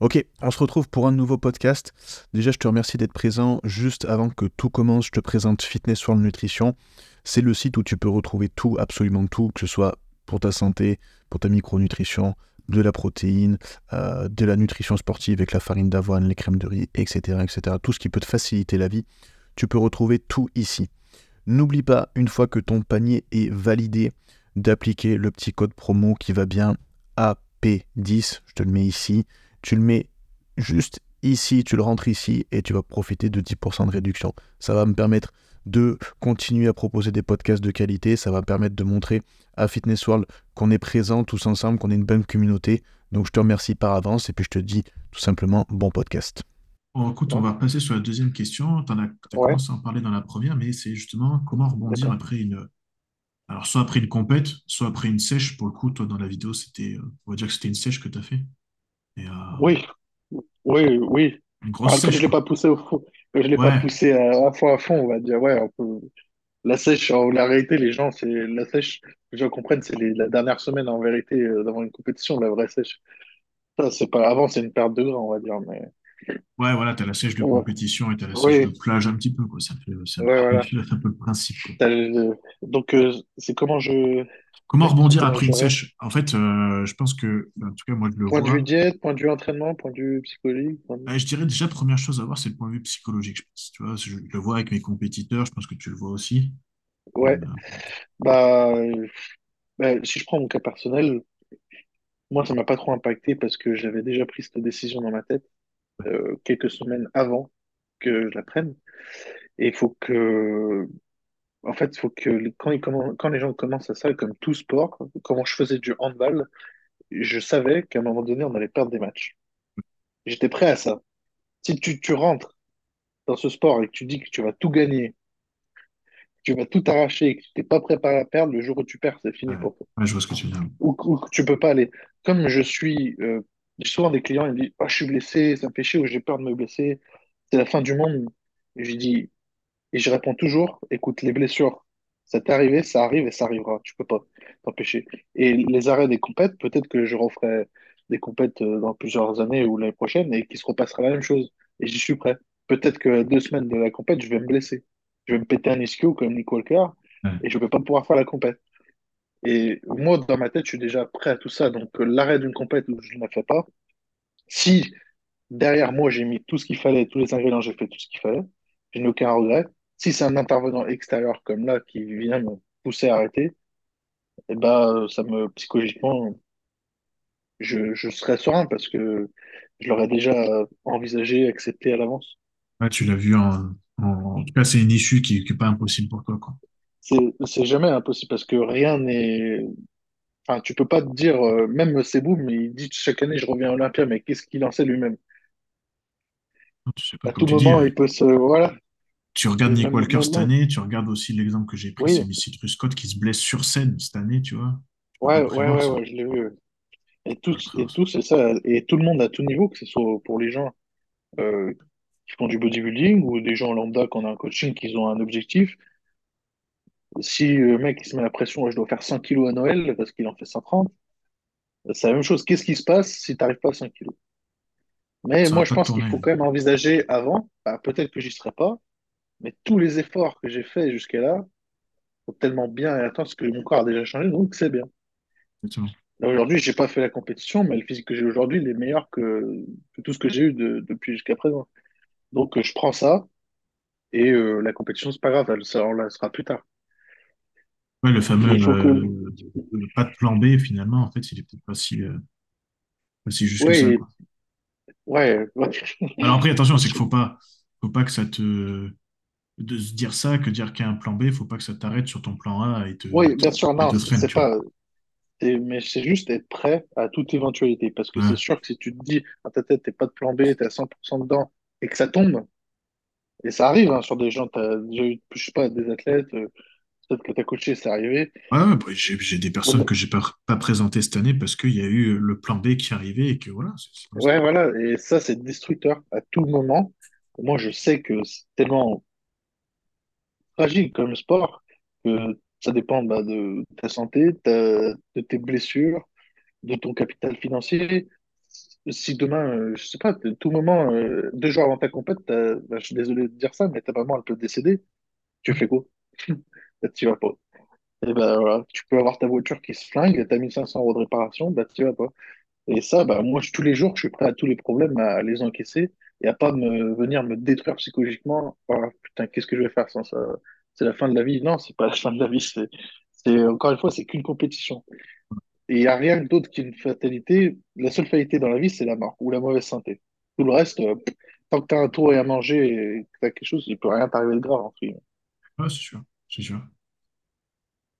Ok, on se retrouve pour un nouveau podcast. Déjà, je te remercie d'être présent. Juste avant que tout commence, je te présente Fitness World Nutrition. C'est le site où tu peux retrouver tout, absolument tout, que ce soit pour ta santé, pour ta micronutrition, de la protéine, euh, de la nutrition sportive avec la farine d'avoine, les crèmes de riz, etc., etc. Tout ce qui peut te faciliter la vie, tu peux retrouver tout ici. N'oublie pas, une fois que ton panier est validé, d'appliquer le petit code promo qui va bien AP10. Je te le mets ici tu le mets juste ici, tu le rentres ici et tu vas profiter de 10% de réduction. Ça va me permettre de continuer à proposer des podcasts de qualité, ça va permettre de montrer à Fitness World qu'on est présent tous ensemble, qu'on est une bonne communauté. Donc je te remercie par avance et puis je te dis tout simplement bon podcast. Bon, écoute, on va passer sur la deuxième question. Tu as, commencé à en parler dans la première, mais c'est justement comment rebondir après une. Alors, soit après une compète, soit après une sèche. Pour le coup, toi, dans la vidéo, c'était, euh, on va dire que c'était une sèche que tu as fait. Euh, oui, oui, oui. Je ne l'ai pas poussé au fond. Je l'ai pas poussé à, fond à fond, on va dire. Ouais, La sèche, en la réalité, les gens, c'est la sèche, les gens comprennent, c'est la dernière semaine en vérité euh, d'avoir une compétition, la vraie sèche. Ça, c'est pas avant, c'est une perte de gras, on va dire. Mais Ouais, voilà, tu as la sèche de compétition et tu as la sèche de plage un petit peu, quoi. Ça fait, ça un peu le principe. Donc, euh, c'est comment je. Comment rebondir après une sèche? En fait, euh, je pense que, en tout cas, moi, je le Point de vue diète, point de vue entraînement, point de vue psychologique. Je dirais déjà, première chose à voir, c'est le point de vue psychologique, je pense. Tu vois, je le vois avec mes compétiteurs, je pense que tu le vois aussi. Ouais. Euh, bah, bah, si je prends mon cas personnel, moi, ça m'a pas trop impacté parce que j'avais déjà pris cette décision dans ma tête. Euh, quelques semaines avant que je la prenne. Et il faut que, en fait, il faut que quand, ils quand les gens commencent à ça, comme tout sport, comment je faisais du handball, je savais qu'à un moment donné, on allait perdre des matchs. J'étais prêt à ça. Si tu, tu rentres dans ce sport et que tu dis que tu vas tout gagner, que tu vas tout arracher que tu n'es pas préparé à perdre, le jour où tu perds, c'est fini pour toi. Ouais, je vois ce que tu veux dire. Ou, que tu peux pas aller. Comme je suis euh, j'ai souvent des clients, ils me disent oh, Je suis blessé, ça me fait chier ou j'ai peur de me blesser, c'est la fin du monde. Et je dis, et je réponds toujours Écoute, les blessures, ça t'est arrivé, ça arrive et ça arrivera, tu peux pas t'empêcher. Et les arrêts des compètes, peut-être que je referai des compètes euh, dans plusieurs années ou l'année prochaine et qu'il se repassera la même chose. Et j'y suis prêt. Peut-être que deux semaines de la compète, je vais me blesser. Je vais me péter un ischio comme Nick Walker et je vais pas pouvoir faire la compète. Et moi, dans ma tête, je suis déjà prêt à tout ça. Donc, euh, l'arrêt d'une compète, je ne la fais pas. Si derrière moi, j'ai mis tout ce qu'il fallait, tous les ingrédients, j'ai fait tout ce qu'il fallait, je n'ai aucun regret. Si c'est un intervenant extérieur comme là qui vient me pousser à arrêter, eh ben, ça me, psychologiquement, je, je serais serein parce que je l'aurais déjà envisagé, accepté à l'avance. tu l'as vu en, en, tout cas, c'est une issue qui n'est pas impossible pour toi, quoi. C'est jamais impossible parce que rien n'est. Enfin, tu peux pas te dire, euh, même Sebou, mais il dit chaque année je reviens à Olympia, mais qu'est-ce qu'il en sait lui-même? À tout moment, il peut se. Voilà. Tu regardes Nick Walker cette année, tu regardes aussi l'exemple que j'ai pris, c'est Missy Scott qui se blesse sur scène cette année, tu vois. Ouais, ouais, ouais, ouais, je l'ai vu. Et tous, et tous, c'est ça. Et tout le monde à tout niveau, que ce soit pour les gens euh, qui font du bodybuilding ou des gens lambda qui ont un coaching, qui ont un objectif, si le mec il se met la pression, je dois faire 100 kilos à Noël parce qu'il en fait 130, c'est la même chose. Qu'est-ce qui se passe si tu n'arrives pas à 100 kilos? Mais moi, je pense qu'il faut quand même envisager avant, bah, peut-être que j'y serai pas, mais tous les efforts que j'ai faits jusqu'à là, sont tellement bien et parce que mon corps a déjà changé, donc c'est bien. Aujourd'hui, j'ai pas fait la compétition, mais le physique que j'ai aujourd'hui, il est meilleur que, tout ce que j'ai eu depuis jusqu'à présent. Donc, je prends ça, et euh, la compétition, c'est pas grave, elle, ça, on la sera plus tard. Ouais, le fameux euh, pas de plan B, finalement, en fait, il est peut-être pas si, euh, juste que ça. Ouais, Alors après, attention, c'est qu'il faut pas, faut pas que ça te. De se dire ça, que dire qu'il y a un plan B, il faut pas que ça t'arrête sur ton plan A et te. Oui, bien sûr, non, c'est pas. Mais c'est juste être prêt à toute éventualité. Parce que c'est sûr que si tu te dis à ta tête, t'es pas de plan B, t'es à 100% dedans, et que ça tombe, et ça arrive hein, sur des gens, tu as déjà eu, je sais pas, des athlètes, euh, peut-être que tu as coaché, c'est arrivé. Ouais, bah, j'ai des personnes que j'ai pas, pas présentées cette année parce qu'il y a eu le plan B qui arrivait et que voilà. ouais, voilà, et ça, c'est destructeur à tout moment. Moi, je sais que c'est tellement fragile comme sport que ça dépend bah, de ta santé, de tes blessures, de ton capital financier. si demain, euh, je sais pas, tout moment, euh, deux jours avant ta compète, bah, je suis désolé de dire ça, mais ta maman, elle peut décéder. Tu fais quoi? Tu vas pas. Et ben voilà, tu peux avoir ta voiture qui se flingue, t'as 1500 euros de réparation, bah tu vas pas. Et ça, bah moi, tous les jours, je suis prêt à tous les problèmes à les encaisser et à pas me venir me détruire psychologiquement. Ah, putain, qu'est-ce que je vais faire sans ça? C'est la fin de la vie? Non, c'est pas la fin de la vie. C'est, c'est encore une fois, c'est qu'une compétition. Et il n'y a rien d'autre qu'une fatalité. La seule fatalité dans la vie, c'est la mort ou la mauvaise santé. Tout le reste, euh, tant que tu as un tour et à manger et que tu as quelque chose, il peut rien t'arriver de grave. En fait. C'est sûr, c'est sûr.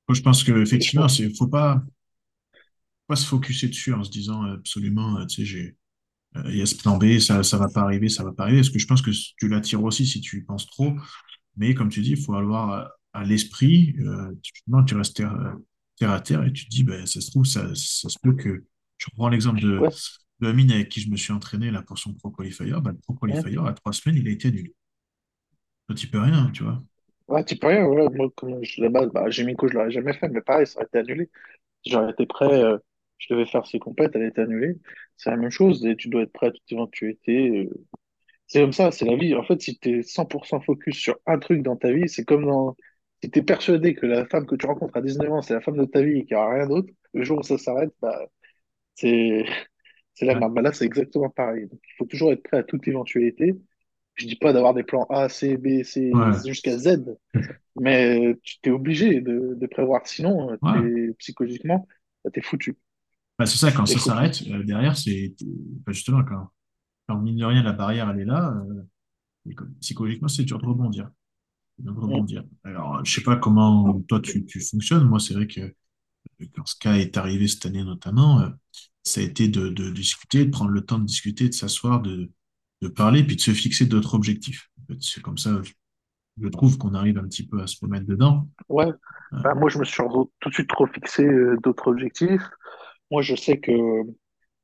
Moi, je pense qu'effectivement, pense, c'est, faut pas, pas se focuser dessus en se disant euh, absolument, euh, tu sais, j'ai, euh, il y a ce plan B, ça, ça va pas arriver, ça va pas arriver. Parce que je pense que tu l'attires aussi si tu y penses trop. Mais comme tu dis, il faut avoir à, à l'esprit, euh, tu, non, tu restes terre, terre à terre et tu te dis, ben, ça se trouve, ça, ça se peut que. Je reprends l'exemple de, ouais, de Amine avec qui je me suis entraîné là, pour son Pro Qualifier. Ben, le Pro Qualifier, à trois semaines, il a été annulé. Toi, tu peux rien, tu vois. Ouais, tu peux rien. Voilà. Moi, comme je, la base, bah, Gémico, je l'aurais jamais fait, mais pareil, ça a été annulé. J'aurais été prêt, euh, je devais faire ces compètes, elle a été annulée. C'est la même chose et tu dois être prêt à toute éventualité. euh. C'est comme ça, c'est la vie. En fait, si tu es 100% focus sur un truc dans ta vie, c'est comme dans... Si tu es persuadé que la femme que tu rencontres à 19 ans, c'est la femme de ta vie et qu'il n'y aura rien d'autre, le jour où ça s'arrête, bah, c'est c'est la Ouais, merde. Bah, là, c'est exactement pareil. Il faut toujours être prêt à toute éventualité. Je dis pas d'avoir des plans A, C, B, C, ouais, jusqu'à Z, mais tu t'es obligé de, de prévoir. Sinon, euh, ouais. psychologiquement, bah, t'es foutu. Ben, c'est ça, quand ça s'arrête, euh, derrière, c'est ben, justement quand, quand mine de rien, la barrière, elle est là, euh, et psychologiquement, c'est dur de rebondir. De. Alors, je sais pas comment toi tu, tu fonctionnes. Moi, c'est vrai que quand ce cas est arrivé cette année notamment, euh, ça a été de, de discuter, de prendre le temps de discuter, de s'asseoir, de, de parler, puis de se fixer d'autres objectifs. En fait, C'est comme ça, je trouve qu'on arrive un petit peu à se remettre dedans. Ouais, Euh, Bah, moi, je me suis tout de suite trop fixé euh, d'autres objectifs. Moi, je sais que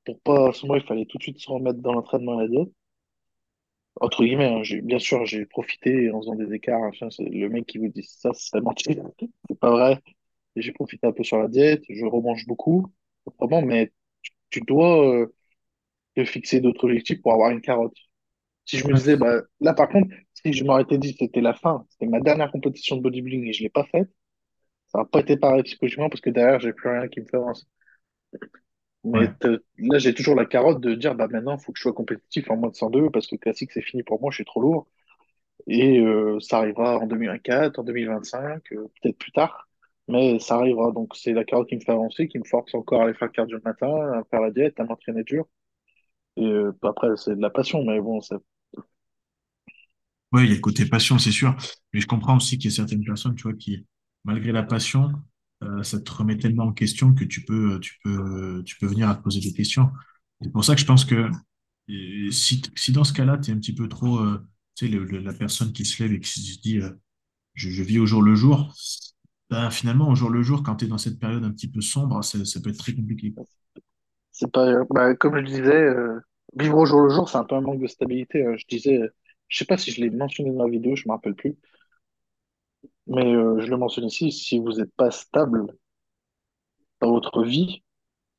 pour pas, moi, il fallait tout de suite se remettre dans l'entraînement la diète. Entre guillemets, hein, j'ai, bien sûr, j'ai profité en faisant des écarts. machin, c'est le mec qui vous dit ça, c'est mentir. C'est pas vrai. Et j'ai profité un peu sur la diète. Je remange beaucoup, vraiment, mais tu, tu dois euh, te fixer d'autres objectifs pour avoir une carotte. Si je me disais, bah, là, par contre, si je m'aurais été dit c'était la fin, c'était ma dernière compétition de bodybuilding et je l'ai pas faite, ça n'a pas été pareil psychologiquement parce que derrière, j'ai plus rien qui me fait avancer. Mais ouais. là, j'ai toujours la carotte de dire, bah maintenant, il faut que je sois compétitif en moins de 102 parce que classique, c'est fini pour moi, je suis trop lourd. Et euh, ça arrivera en 2024, en 2025, euh, peut-être plus tard. Mais ça arrivera. Donc, c'est la carotte qui me fait avancer, qui me force encore à aller faire cardio le matin, à faire la diète, à m'entraîner dur. Et euh, après, c'est de la passion, mais bon, ça... Ouais, il y a le côté passion, c'est sûr. Mais je comprends aussi qu'il y a certaines personnes, tu vois, qui, malgré la passion, euh, ça te remet tellement en question que tu peux, tu peux, tu peux venir à te poser des questions. C'est pour ça que je pense que si, si dans ce cas-là, tu es un petit peu trop, euh, tu sais, la personne qui se lève et qui se dit, euh, je, vis au jour le jour, ben, finalement, au jour le jour, quand tu es dans cette période un petit peu sombre, ça, ça peut être très compliqué. c'est pas. Bah, comme je disais, vivre au jour le jour, c'est un peu un manque de stabilité. Euh, je disais, je sais pas si je l'ai mentionné dans la vidéo, je me rappelle plus. Mais euh, je le mentionne ici, si vous n'êtes pas stable dans votre vie,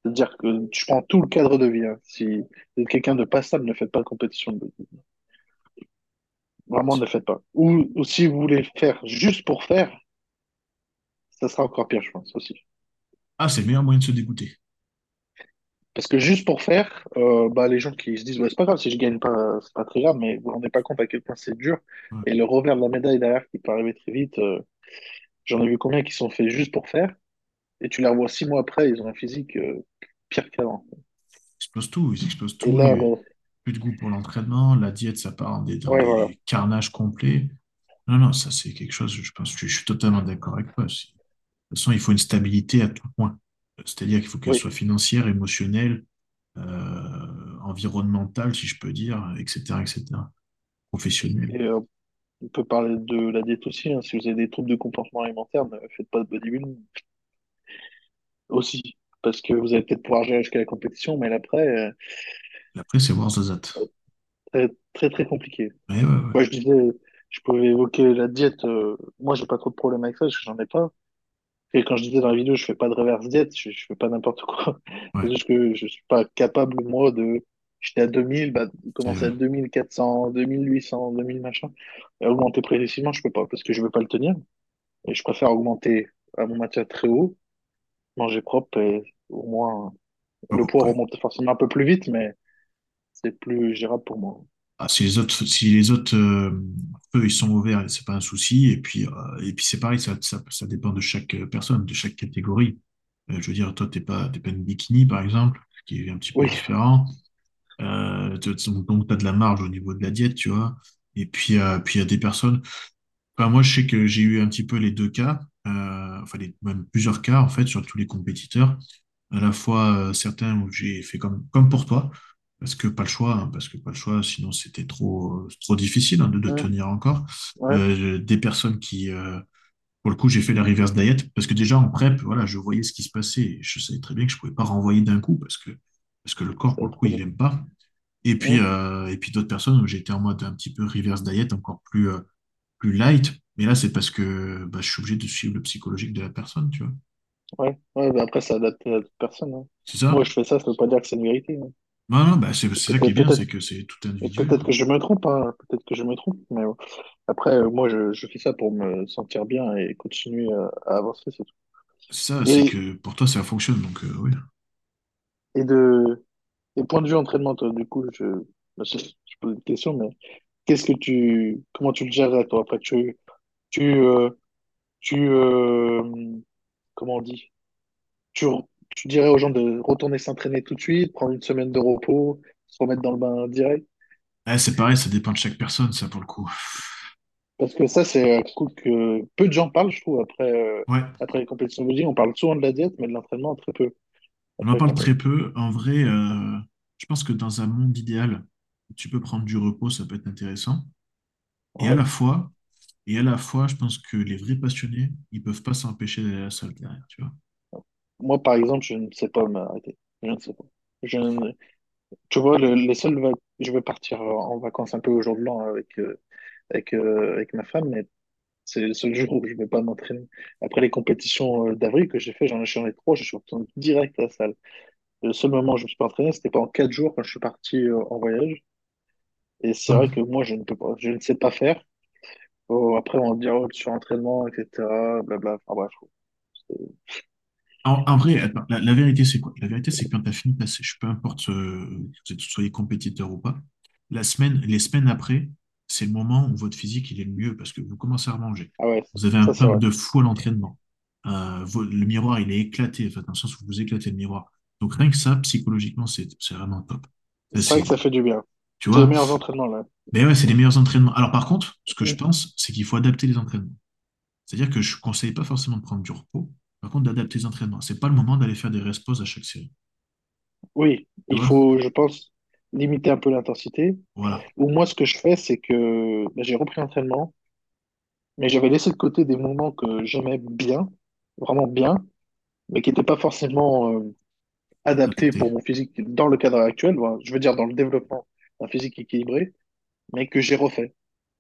C'est-à-dire que je prends tout le cadre de vie. hein. Si vous êtes quelqu'un de pas stable, ne faites pas de compétition de. Vraiment, ne faites pas. Ou, ou si vous voulez faire juste pour faire, ça sera encore pire, je pense aussi. Ah, c'est le meilleur moyen de se dégoûter. Parce que juste pour faire, euh, bah, les gens qui se disent, ouais, c'est pas grave, si je gagne pas, c'est pas très grave, mais vous vous rendez pas compte à quel point c'est dur. Ouais. Et le revers de la médaille derrière qui peut arriver très vite, euh, j'en ai vu combien qui sont faits juste pour faire, et tu les revois six mois après, ils ont un physique euh, pire qu'avant. Ils explosent tout, ils explosent tout, là, bah, plus de goût pour l'entraînement, la diète, ça part des, dans ouais, voilà. des carnages complets. Non, non, ça c'est quelque chose, je pense, je, je suis totalement d'accord avec toi. De toute façon, il faut une stabilité à tout point. C'est-à-dire qu'il faut qu'elle Oui. soit financière, émotionnelle, euh, environnementale, si je peux dire, etc., etc., professionnelle. Et euh, On peut parler de la diète aussi. hein. Si vous avez des troubles de comportement alimentaire, ne faites pas de bodybuilding aussi. Parce que vous allez peut-être pouvoir gérer jusqu'à la compétition, mais après, euh, Et après, c'est voir Zazat. très, très, très compliqué. Ouais, ouais, ouais. Moi, je disais, je pouvais évoquer la diète. moi, j'ai pas trop de problèmes avec ça, parce que j'en ai pas. Et quand je disais dans la vidéo, je fais pas de reverse diète, je, je fais pas n'importe quoi. C'est juste que je suis pas capable, moi, de. J'étais à 2000, bah, commencer à 2400, 2800, 2000 machin. Et augmenter progressivement, je peux pas, parce que je veux pas le tenir. Et je préfère augmenter à mon matière très haut, manger propre, et au moins, le poids ouais. remonte forcément un peu plus vite, mais c'est plus gérable pour moi. Ah, si les autres, si les autres euh, feux ils sont ouverts, c'est pas un souci. Et puis, euh, et puis c'est pareil, ça, ça, ça dépend de chaque euh, personne, de chaque catégorie. Euh, je veux dire, toi, t'es pas, t'es pas une bikini, par exemple, ce qui est un petit peu Oui, différent. Tu- donc, donc, t'as de la marge au niveau de la diète, tu vois. Et puis, puis il y a des personnes. Enfin, moi, je sais que j'ai eu un petit peu les deux cas, enfin, les- même plusieurs cas, en fait, sur tous les compétiteurs. À la fois, certains où j'ai fait comme, comme pour toi, parce que pas le choix, hein, parce que pas le choix, sinon c'était trop, trop difficile hein, de, de ouais, tenir encore. ouais, Euh, des personnes qui, euh, pour le coup, j'ai fait la reverse diet, parce que déjà en prep, voilà, je voyais ce qui se passait, et je savais très bien que je pouvais pas renvoyer d'un coup, parce que, parce que le corps, pour le coup, il aime pas. Et puis, euh, et puis d'autres personnes j'étais en mode un petit peu reverse diet, encore plus, euh, plus light. Mais là, c'est parce que bah, je suis obligé de suivre le psychologique de la personne, tu vois. ouais, ouais, bah après, ça adapte à toute personne. hein. C'est Moi, ça? je fais ça, ça veut pas dire que c'est une vérité. hein. Non, non, bah, c'est c'est ça qui est bien, c'est que c'est tout individuel. peut-être que je me trompe, hein, peut-être que je me trompe, mais. Après, euh, moi, je, je fais ça pour me sentir bien et continuer à, à avancer, c'est tout. C'est ça, c'est Et, que pour toi, ça fonctionne, donc euh, oui. et de, et point de vue entraînement, toi, du coup, je, bah, je, je pose une question, mais qu'est-ce que tu, comment tu le gères, là, toi, après, tu, tu, euh, tu, euh, comment on dit? Tu, tu dirais aux gens de retourner s'entraîner tout de suite, prendre une semaine de repos, se remettre dans le bain direct? Ah, c'est pareil, ça dépend de chaque personne, ça, pour le coup. Parce que ça, c'est un coup que peu de gens parlent, je trouve, après, euh, Ouais, après les compétitions de. On parle souvent de la diète, mais de l'entraînement, très peu, on en parle très peu. En vrai, euh, je pense que dans un monde idéal, tu peux prendre du repos, ça peut être intéressant. Et à la fois, et à la fois, je pense que les vrais passionnés, ils peuvent pas s'empêcher d'aller à la salle derrière, tu vois. Moi, par exemple, je ne sais pas m'arrêter. Je ne sais pas. Je ne- Tu vois, le- les seuls vac- je vais partir en vacances un peu au jour de l'an avec, euh, avec, euh, avec ma femme, mais c'est le seul jour où je ne vais pas m'entraîner. Après les compétitions euh, d'avril que j'ai fait, j'en ai ai trois, je suis retourné direct à la salle. Le seul moment où je me suis pas entraîné, c'était pendant quatre jours quand je suis parti en voyage. Et c'est vrai que moi, je ne peux pas, je ne sais pas faire. Oh, après, on va dire oh, le surentraînement, etc. Blabla. Enfin bref. En, en vrai, attends, la, la vérité, c'est quoi? La vérité, c'est que quand tu as fini ta sèche, peu importe euh, que vous soyez compétiteur ou pas, la semaine, les semaines après, c'est le moment où votre physique il est le mieux parce que vous commencez à manger. Ah ouais, Vous avez un pump vrai. de fou à l'entraînement. Euh, le miroir, il est éclaté, enfin, dans le sens où vous éclatez le miroir. Donc rien que ça, psychologiquement, c'est vraiment top. C'est vrai que ça fait du bien. tu C'est les vois? meilleurs entraînements là. Mais ouais, c'est les meilleurs entraînements. Alors par contre, ce que je Mm. pense, c'est qu'il faut adapter les entraînements. C'est-à-dire que je ne conseille pas forcément de prendre du repos, par contre d'adapter les entraînements. C'est pas le moment d'aller faire des rest-pauses à chaque série. Oui, il faut, je pense, limiter un peu l'intensité. Voilà. Ou moi, ce que je fais, c'est que ben, j'ai repris l'entraînement, mais j'avais laissé de côté des mouvements que j'aimais bien, vraiment bien, mais qui n'étaient pas forcément euh, adaptés pour mon physique dans le cadre actuel. Voilà. Je veux dire, dans le développement d'un physique équilibré, mais que j'ai refait.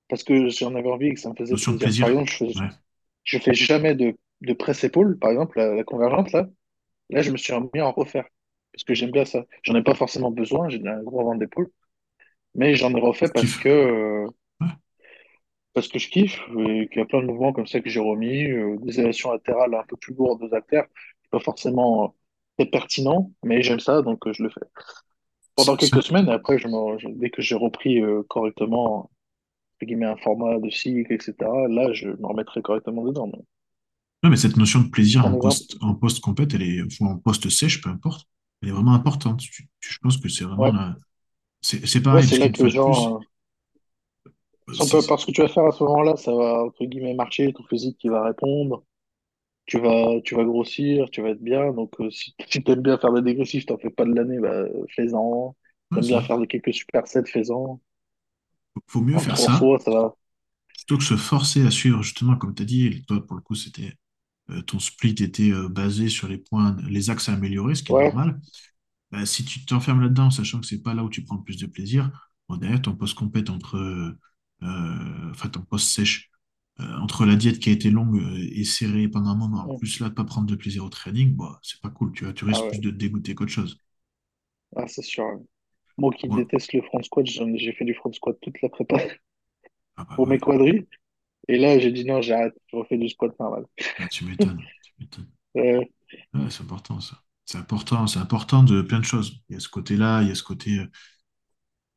Parce que j'en avais envie et que ça me faisait de plaisir. Par plaisir. exemple, je fais, Ouais. je fais jamais de, de presse-épaule, par exemple, la, la convergente, là. Là, je me suis mis à en refaire. Parce que j'aime bien ça. J'en ai pas forcément besoin, j'ai un gros ventre d'épaule. Mais j'en ai refait parce que, euh, parce que je kiffe et qu'il y a plein de mouvements comme ça que j'ai remis, euh, des élévations latérales un peu plus lourdes aux haltères. Pas forcément euh, très pertinent, mais j'aime ça, donc euh, je le fais. Pendant quelques semaines, et après, je dès que j'ai repris correctement, entre guillemets, un format de cycle, etc., là, je me remettrai correctement dedans. Ouais, mais cette notion de plaisir en post, en post-compète, elle est, ou en post-sèche, peu importe, elle est vraiment importante. Tu- tu- je pense que c'est vraiment Ouais, la- c'est ouais, pareil, c'est parce là que plus, gens, euh, peu, c'est- parce que tu vas faire à ce moment-là, ça va, entre guillemets, marcher, ton physique qui va répondre. tu vas, tu vas grossir, tu vas être bien. Donc, euh, si, si tu aimes bien faire des dégressifs, t'en fais pas de l'année, bah, fais-en. ouais, T'aimes bien faire de quelques supersets, fais-en. Faut mieux En faire ça fois, ça va. plutôt que se forcer à suivre, justement, comme tu as dit, toi, pour le coup, c'était ton split était euh, basé sur les points, les axes à améliorer, ce qui est Ouais, normal. Bah, si tu t'enfermes là-dedans, sachant que c'est pas là où tu prends le plus de plaisir, bon, derrière, ton post compète entre, euh, euh, enfin, ton post sèche euh, entre la diète qui a été longue euh, et serrée pendant un moment, plus là de pas prendre de plaisir au training, bah, c'est pas cool, tu vois, tu Ah risques plus de te dégoûter qu'autre chose. ah, c'est sûr. Moi qui Ouais. déteste le front squat, j'ai fait du front squat toute la prépa Ah bah pour ouais, mes quadris. Et là, j'ai dit non, j'arrête, je refais du squat normal. Ah, tu m'étonnes, tu m'étonnes. Ouais, c'est important ça. C'est important, c'est important de plein de choses. Il y a ce côté-là, il y a ce côté euh,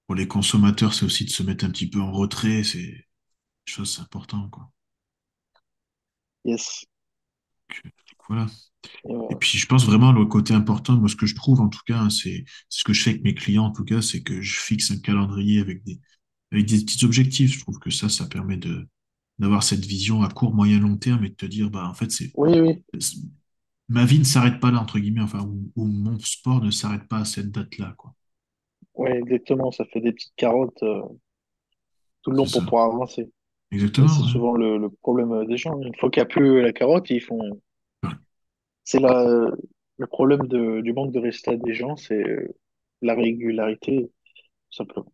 pour les consommateurs, c'est aussi de se mettre un petit peu en retrait, c'est des choses, c'est important, quoi. yes. Donc, euh, voilà. Et, puis je pense vraiment le côté important, moi ce que je trouve en tout cas, hein, c'est c'est ce que je fais avec mes clients en tout cas, c'est que je fixe un calendrier avec des avec des petits objectifs. Je trouve que ça, ça permet de d'avoir cette vision à court, moyen, long terme et de te dire, bah en fait, c'est oui, oui, ma vie ne s'arrête pas là, entre guillemets, enfin, ou, ou mon sport ne s'arrête pas à cette date-là, quoi. oui, exactement. Ça fait des petites carottes euh, tout le long pour pouvoir avancer. Exactement, c'est ouais. souvent le, le problème des gens. Une fois qu'il n'y a plus la carotte, ils font. Ouais, C'est la, le problème de, du manque de résultats des gens, c'est euh, la régularité, tout simplement.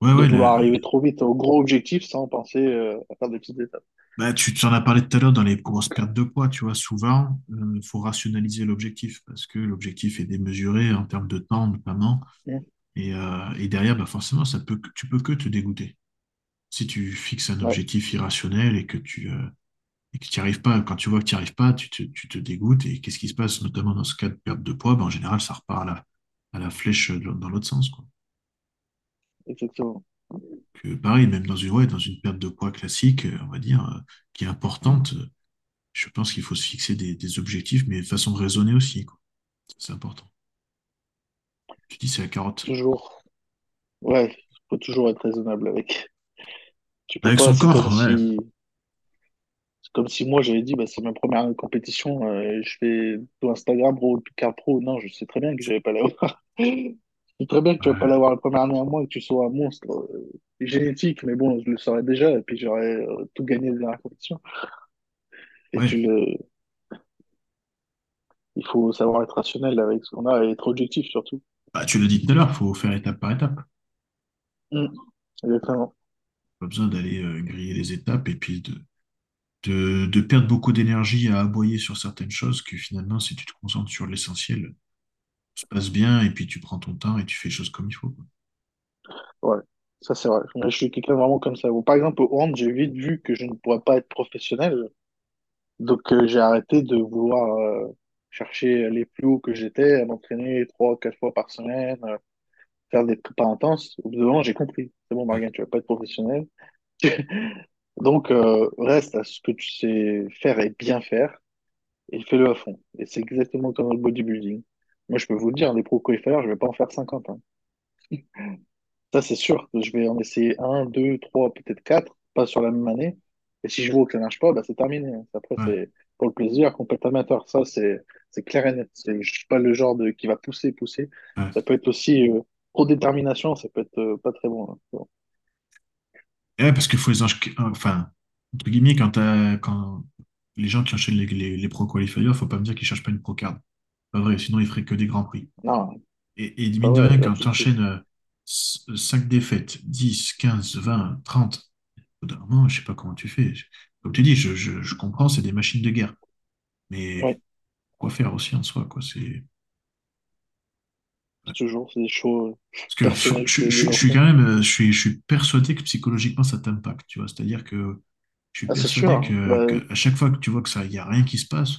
Ouais, De ouais, vouloir le- arriver trop vite au gros objectif sans penser euh, à faire des petites étapes. bah, tu t'en as parlé tout à l'heure dans les grosses pertes de poids, tu vois, souvent, il faut rationaliser l'objectif parce que l'objectif est démesuré en termes de temps, notamment. Mm. Et, euh, et derrière, bah forcément, ça peut, tu peux que te dégoûter. Si tu fixes un objectif irrationnel et que tu euh, et que tu n'y arrives pas, quand tu vois que tu n'y arrives pas, tu te, tu te dégoûtes. Et qu'est-ce qui se passe, notamment dans ce cas de perte de poids? Bah, en général, ça repart à la, à la flèche dans l'autre sens, quoi. Exactement. Que, pareil, même dans une, ouais, dans une perte de poids classique, euh, on va dire, euh, qui est importante, euh, je pense qu'il faut se fixer des, des objectifs, mais de façon raisonnée aussi. C'est important. Tu dis c'est la carotte. Toujours. Ouais, faut toujours être raisonnable avec. Tu peux Avec pas, son corps, ouais. si, c'est comme si moi j'avais dit, bah, c'est ma première compétition, euh, je fais tout Instagram, pro, carte pro. Non, je sais très bien que je vais pas l'avoir. Sais très bien que tu vas pas l'avoir la première année à moi et que tu sois un monstre euh, génétique, mais bon, je le saurais déjà et puis j'aurais euh, tout gagné dans la compétition. Et tu ouais. le, il faut savoir être rationnel avec ce qu'on a et être objectif surtout. Bah, tu l'as dit tout à l'heure, il faut faire étape par étape. Mm, exactement. Pas besoin d'aller euh, griller les étapes et puis de, de, de perdre beaucoup d'énergie à aboyer sur certaines choses que finalement, si tu te concentres sur l'essentiel, se passe bien et puis tu prends ton temps et tu fais les choses comme il faut, quoi. Ouais, ça c'est vrai. Je suis quelqu'un vraiment comme ça. Par exemple, au hand, j'ai vite vu que je ne pourrais pas être professionnel. Donc, euh, j'ai arrêté de vouloir euh, chercher les plus hauts que j'étais, à m'entraîner trois, quatre fois par semaine, euh, faire des prépas intenses. Au bout d'un moment, j'ai compris. C'est bon. Margain, tu vas pas être professionnel. Donc, reste à ce que tu sais faire et bien faire, et fais-le à fond. Et c'est exactement comme le bodybuilding. Moi, je peux vous le dire, les pro qualifiers, je vais pas en faire 50. hein. Ça, c'est sûr je vais en essayer un, deux, trois, peut-être quatre, pas sur la même année. Et si je vois que ça marche pas, bah, c'est terminé. Après, Ouais. c'est pour le plaisir, complètement amateur. Ça, c'est, c'est clair et net. C'est, je suis pas le genre de, qui va pousser, pousser. Ouais. Ça peut être aussi, euh, trop de détermination, ça peut être euh, pas très bon. hein. Bon. Ouais, parce qu'il faut les enfin, entre guillemets, quand, t'as- quand les gens qui enchaînent les, les, les pro qualifiers, faut pas me dire qu'ils cherchent pas une pro card. Pas vrai, sinon ils feraient que des grands prix. Non, Et, et mine de vrai, rien, quand tu de enchaînes 5 défaites, 10, 15, 20, 30, au bout d'un moment, je sais pas comment tu fais. Comme tu dis, je, je, je comprends, c'est des machines de guerre. Mais quoi faire aussi en soi, quoi. C'est toujours, c'est des choses parce que je, suis quand même, euh, je suis, je suis persuadé que psychologiquement ça t'impacte, tu vois. C'est-à-dire que je suis Ah, c'est sûr. persuadé hein. que, Bah, que à chaque fois que tu vois que ça, il y a rien qui se passe,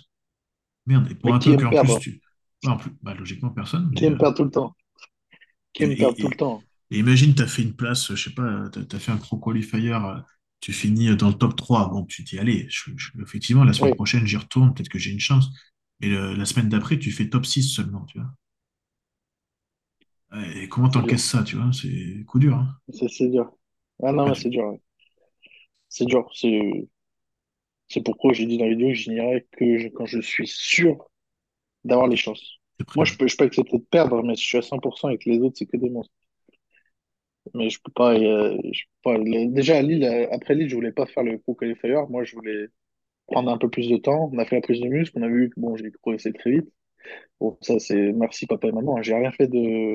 merde. Et pour mais un qui aime qu'en plus tu, en plus, bah, logiquement personne, Qui mais aime perdre tout le temps? Qui et, aime perdre et- tout le temps? et imagine, tu as fait une place, je sais pas, tu as, fait un pro qualifier, tu finis dans le top 3. Bon, tu dis, allez, je- je- effectivement, la semaine Oui, prochaine, j'y retourne, peut-être que j'ai une chance. Le- la semaine d'après, tu fais top 6 seulement, tu vois. Et comment t'encaisses ça, tu vois? C'est coup dur, hein. C'est c'est dur. Ah non, Ouais, mais tu- c'est dur. C'est dur. C'est pourquoi j'ai dit dans la vidéo que je n'irai que je- quand je suis sûr d'avoir les chances. Moi, je peux, je peux accepter de perdre, mais si je suis à 100% et que les autres, c'est que des monstres. Mais je peux pas, euh, je peux pas. Déjà, à Lille, euh, après Lille, je voulais pas faire le pro qualifier. Moi, je voulais prendre un peu plus de temps. On a fait la prise de muscle. On a vu que bon, j'ai progressé très vite. Bon, ça, c'est merci papa et maman. hein. J'ai rien fait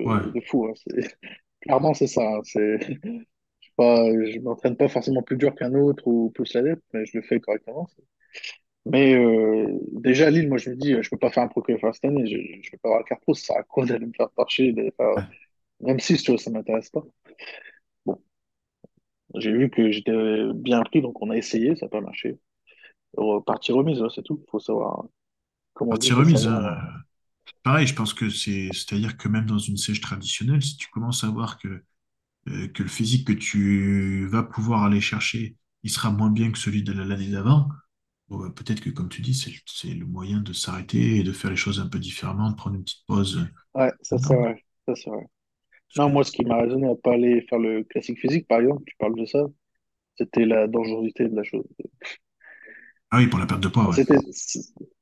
Ouais. de, de fou. hein. C'est- Clairement, c'est ça. hein. C'est pas, je m'entraîne pas forcément plus dur qu'un autre ou plus la dette, mais je le fais correctement. Mais euh, déjà, à Lille, moi, je me dis, je peux pas faire un pro qualifier cette année. Je, je vais pas avoir la carte pro. Ça sert à quoi d'aller me faire torcher, d'aller faire... Même si, tu vois, ça m'intéresse pas. Bon, j'ai vu que j'étais bien pris, donc on a essayé, ça n'a pas marché. Euh, Partie remise, ouais, c'est tout. Faut savoir, comme on dit, Partie remise, hein, savoir. pareil, je pense que c'est, c'est-à-dire que même dans une sèche traditionnelle, si tu commences à voir que, euh, que le physique que tu vas pouvoir aller chercher, il sera moins bien que celui de l'année d'avant, bon, bah, peut-être que, comme tu dis, c'est, le moyen de s'arrêter et de faire les choses un peu différemment, de prendre une petite pause. Ouais, ça c'est vrai. Ça c'est vrai. Non, moi, ce qui m'a raisonné à pas aller faire le classique physique, par exemple, tu parles de ça, c'était la dangerosité de la chose. Ah oui, pour la perte de poids, ouais.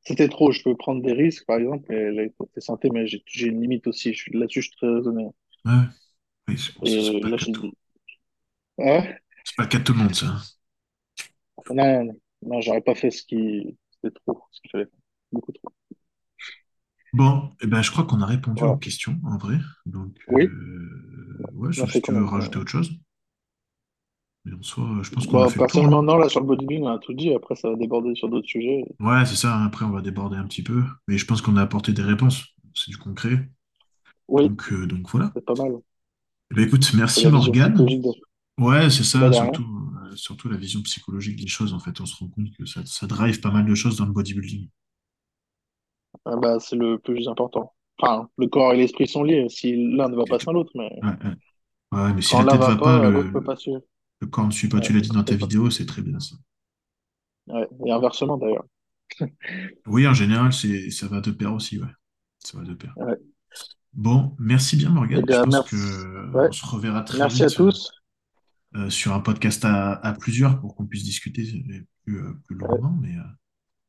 C'était, trop. Je peux prendre des risques, par exemple, et côté santé, mais j'ai une limite aussi. Là-dessus, je suis très raisonné. Ouais, oui, c'est bon, c'est c'est Et pas le là, cas je de tout. C'est pas le cas de tout le monde, ça. hein. non, non, non, j'aurais pas fait ce qui, c'était trop, ce qu'il fallait faire. Beaucoup trop. Bon, eh ben, je crois qu'on a répondu aux Voilà. questions, en vrai. Donc, Oui, euh, ouais, on a sauf fait si tu quand veux même. rajouter autre chose. Mais en soi, je pense qu'on a Bah, fait le tour. personnellement, hein. non, là, sur le bodybuilding, on a tout dit. Après, ça va déborder sur d'autres sujets. Ouais, c'est ça. hein. Après, on va déborder un petit peu. Mais je pense qu'on a apporté des réponses. C'est du concret. Oui, Donc, euh, donc voilà. c'est pas mal. Eh ben, écoute, merci Morgane. Ouais, c'est ça. Surtout, euh, surtout la vision psychologique des choses. En fait, on se rend compte que ça, ça drive pas mal de choses dans le bodybuilding. Ah, bah, c'est le plus important. Enfin, le corps et l'esprit sont liés. Si l'un ne va pas sans l'autre, mais Ouais, ouais. Ouais, mais si quand la tête va va pas, pas, l'autre peut le, pas suivre. le corps ne suit pas. Tu l'as dit dans ta vidéo, c'est très bien ça. Ouais. Et inversement, d'ailleurs. Oui, en général, c'est, ça va de pair aussi, ouais. Ça va de pair. Ouais. Bon, merci bien Eh Morgane. Je bien, pense merci. euh, Ouais. on se reverra très Merci à vite tous. euh, sur un podcast à, à plusieurs pour qu'on puisse discuter plus, euh, Ouais. longuement. Mais, euh,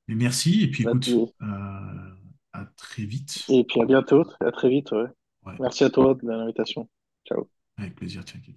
mais merci. Et puis écoute, euh, à très vite. et puis à bientôt. À très vite. Ouais, Merci à toi de l'invitation. Ciao. avec plaisir, t'inquiète.